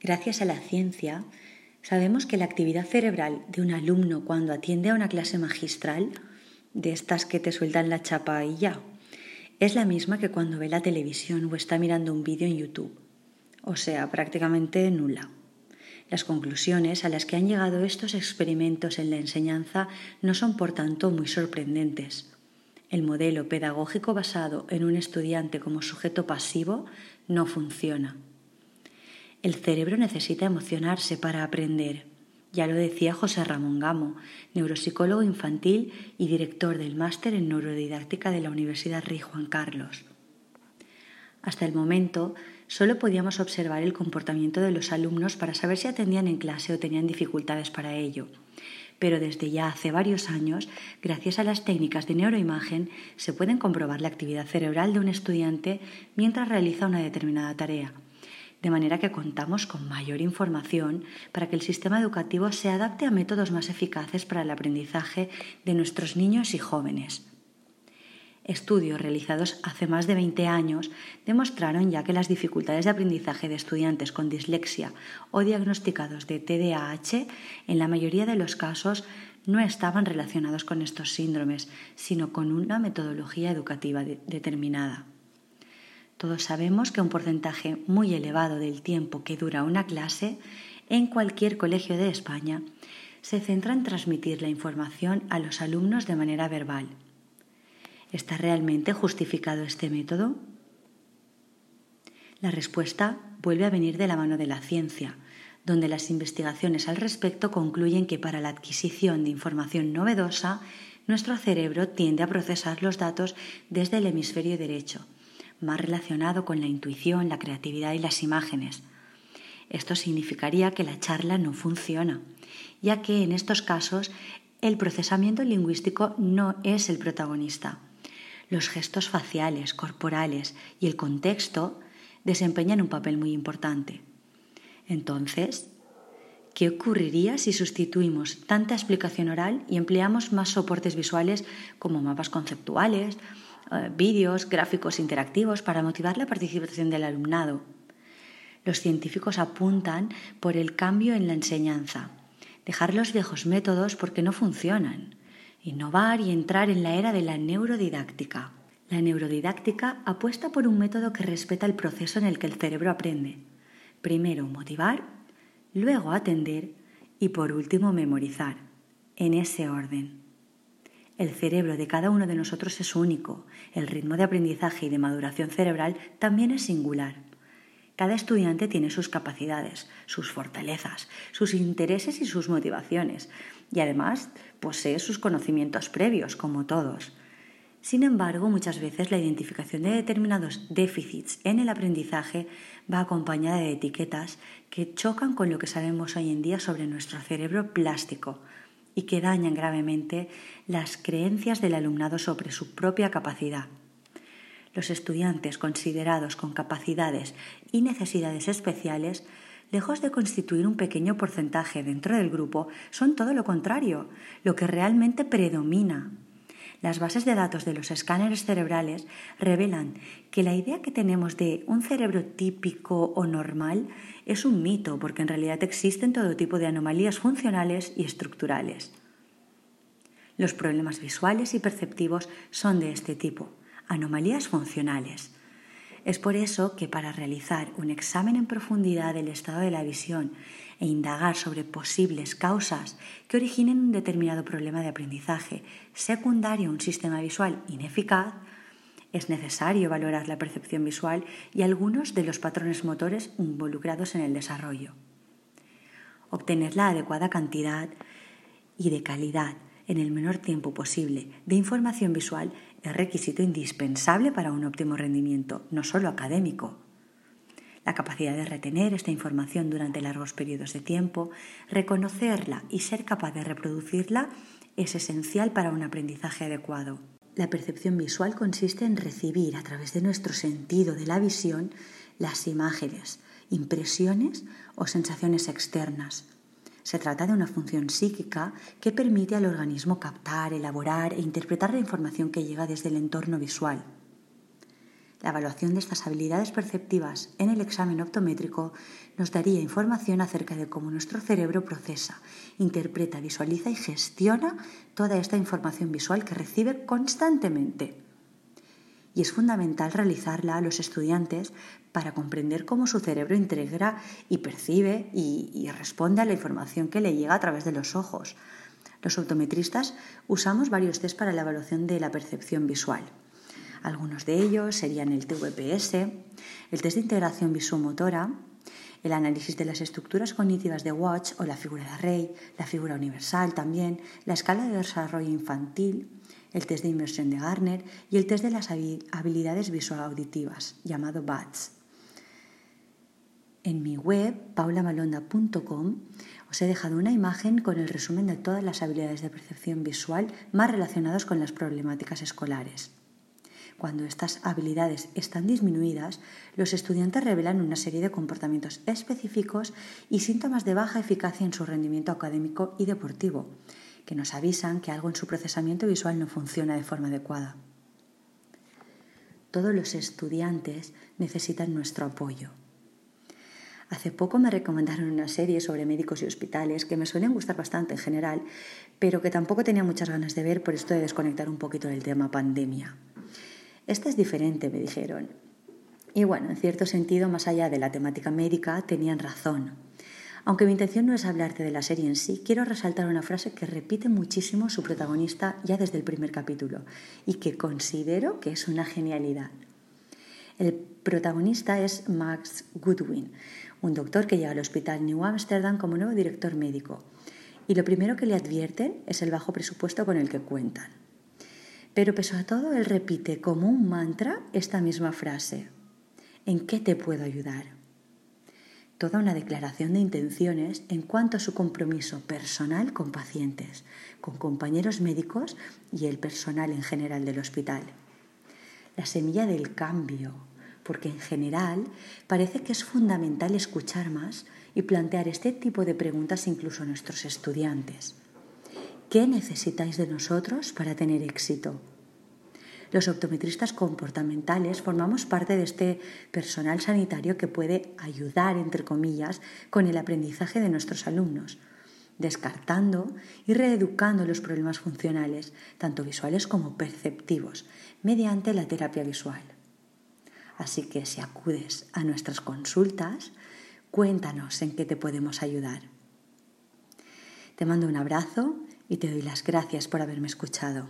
Gracias a la ciencia, sabemos que la actividad cerebral de un alumno cuando atiende a una clase magistral, de estas que te sueltan la chapa y ya, es la misma que cuando ve la televisión o está mirando un vídeo en YouTube, o sea, prácticamente nula. Las conclusiones a las que han llegado estos experimentos en la enseñanza no son, por tanto, muy sorprendentes. El modelo pedagógico basado en un estudiante como sujeto pasivo no funciona. El cerebro necesita emocionarse para aprender. Ya lo decía José Ramón Gamo, neuropsicólogo infantil y director del máster en neurodidáctica de la Universidad Rey Juan Carlos. Hasta el momento, solo podíamos observar el comportamiento de los alumnos para saber si atendían en clase o tenían dificultades para ello. Pero desde ya hace varios años, gracias a las técnicas de neuroimagen, se pueden comprobar la actividad cerebral de un estudiante mientras realiza una determinada tarea de manera que contamos con mayor información para que el sistema educativo se adapte a métodos más eficaces para el aprendizaje de nuestros niños y jóvenes. Estudios realizados hace más de 20 años demostraron ya que las dificultades de aprendizaje de estudiantes con dislexia o diagnosticados de TDAH en la mayoría de los casos no estaban relacionados con estos síndromes, sino con una metodología educativa determinada. Todos sabemos que un porcentaje muy elevado del tiempo que dura una clase en cualquier colegio de España se centra en transmitir la información a los alumnos de manera verbal. ¿Está realmente justificado este método? La respuesta vuelve a venir de la mano de la ciencia, donde las investigaciones al respecto concluyen que para la adquisición de información novedosa, nuestro cerebro tiende a procesar los datos desde el hemisferio derecho, más relacionado con la intuición, la creatividad y las imágenes. Esto significaría que la charla no funciona, ya que en estos casos el procesamiento lingüístico no es el protagonista. Los gestos faciales, corporales y el contexto desempeñan un papel muy importante. Entonces, ¿qué ocurriría si sustituimos tanta explicación oral y empleamos más soportes visuales como mapas conceptuales eh, vídeos, gráficos interactivos para motivar la participación del alumnado. Los científicos apuntan por el cambio en la enseñanza, dejar los viejos métodos porque no funcionan, innovar y entrar en la era de la neurodidáctica. La neurodidáctica apuesta por un método que respeta el proceso en el que el cerebro aprende. Primero motivar, luego atender y por último memorizar, en ese orden. El cerebro de cada uno de nosotros es único, el ritmo de aprendizaje y de maduración cerebral también es singular. Cada estudiante tiene sus capacidades, sus fortalezas, sus intereses y sus motivaciones, y además posee sus conocimientos previos, como todos. Sin embargo, muchas veces la identificación de determinados déficits en el aprendizaje va acompañada de etiquetas que chocan con lo que sabemos hoy en día sobre nuestro cerebro plástico, y que dañan gravemente las creencias del alumnado sobre su propia capacidad. Los estudiantes considerados con capacidades y necesidades especiales, lejos de constituir un pequeño porcentaje dentro del grupo, son todo lo contrario, lo que realmente predomina las bases de datos de los escáneres cerebrales revelan que la idea que tenemos de un cerebro típico o normal es un mito, porque en realidad existen todo tipo de anomalías funcionales y estructurales. Los problemas visuales y perceptivos son de este tipo, anomalías funcionales. Es por eso que para realizar un examen en profundidad del estado de la visión e indagar sobre posibles causas que originen un determinado problema de aprendizaje secundario a un sistema visual ineficaz, es necesario valorar la percepción visual y algunos de los patrones motores involucrados en el desarrollo. Obtener la adecuada cantidad y de calidad en el menor tiempo posible de información visual es requisito indispensable para un óptimo rendimiento, no solo académico, la capacidad de retener esta información durante largos periodos de tiempo, reconocerla y ser capaz de reproducirla es esencial para un aprendizaje adecuado. La percepción visual consiste en recibir a través de nuestro sentido de la visión las imágenes, impresiones o sensaciones externas. Se trata de una función psíquica que permite al organismo captar, elaborar e interpretar la información que llega desde el entorno visual. La evaluación de estas habilidades perceptivas en el examen optométrico nos daría información acerca de cómo nuestro cerebro procesa, interpreta, visualiza y gestiona toda esta información visual que recibe constantemente. Y es fundamental realizarla a los estudiantes para comprender cómo su cerebro integra y percibe y, responde a la información que le llega a través de los ojos. Los optometristas usamos varios test para la evaluación de la percepción visual. Algunos de ellos serían el TVPS, el test de integración visuomotora, el análisis de las estructuras cognitivas de Watch o la figura de Rey, la figura universal también, la escala de desarrollo infantil, el test de inversión de Garner y el test de las habilidades visual-auditivas, llamado BATS. En mi web, paulamalonda.com, os he dejado una imagen con el resumen de todas las habilidades de percepción visual más relacionadas con las problemáticas escolares. Cuando estas habilidades están disminuidas, los estudiantes revelan una serie de comportamientos específicos y síntomas de baja eficacia en su rendimiento académico y deportivo, que nos avisan que algo en su procesamiento visual no funciona de forma adecuada. Todos los estudiantes necesitan nuestro apoyo. Hace poco me recomendaron una serie sobre médicos y hospitales que me suelen gustar bastante en general, pero que tampoco tenía muchas ganas de ver por esto de desconectar un poquito del tema pandemia. Esta es diferente, me dijeron. Y bueno, en cierto sentido, más allá de la temática médica, tenían razón. Aunque mi intención no es hablarte de la serie en sí, quiero resaltar una frase que repite muchísimo su protagonista ya desde el primer capítulo y que considero que es una genialidad. El protagonista es Max Goodwin, un doctor que llega al hospital New Amsterdam como nuevo director médico. Y lo primero que le advierten es el bajo presupuesto con el que cuentan. Pero pese a todo, él repite como un mantra esta misma frase. ¿En qué te puedo ayudar? Toda una declaración de intenciones en cuanto a su compromiso personal con pacientes, con compañeros médicos y el personal en general del hospital. La semilla del cambio, porque en general parece que es fundamental escuchar más y plantear este tipo de preguntas incluso a nuestros estudiantes. ¿Qué necesitáis de nosotros para tener éxito? Los optometristas comportamentales formamos parte de este personal sanitario que puede ayudar, entre comillas, con el aprendizaje de nuestros alumnos, descartando y reeducando los problemas funcionales, tanto visuales como perceptivos, mediante la terapia visual. Así que si acudes a nuestras consultas, cuéntanos en qué te podemos ayudar. Te mando un abrazo y te doy las gracias por haberme escuchado.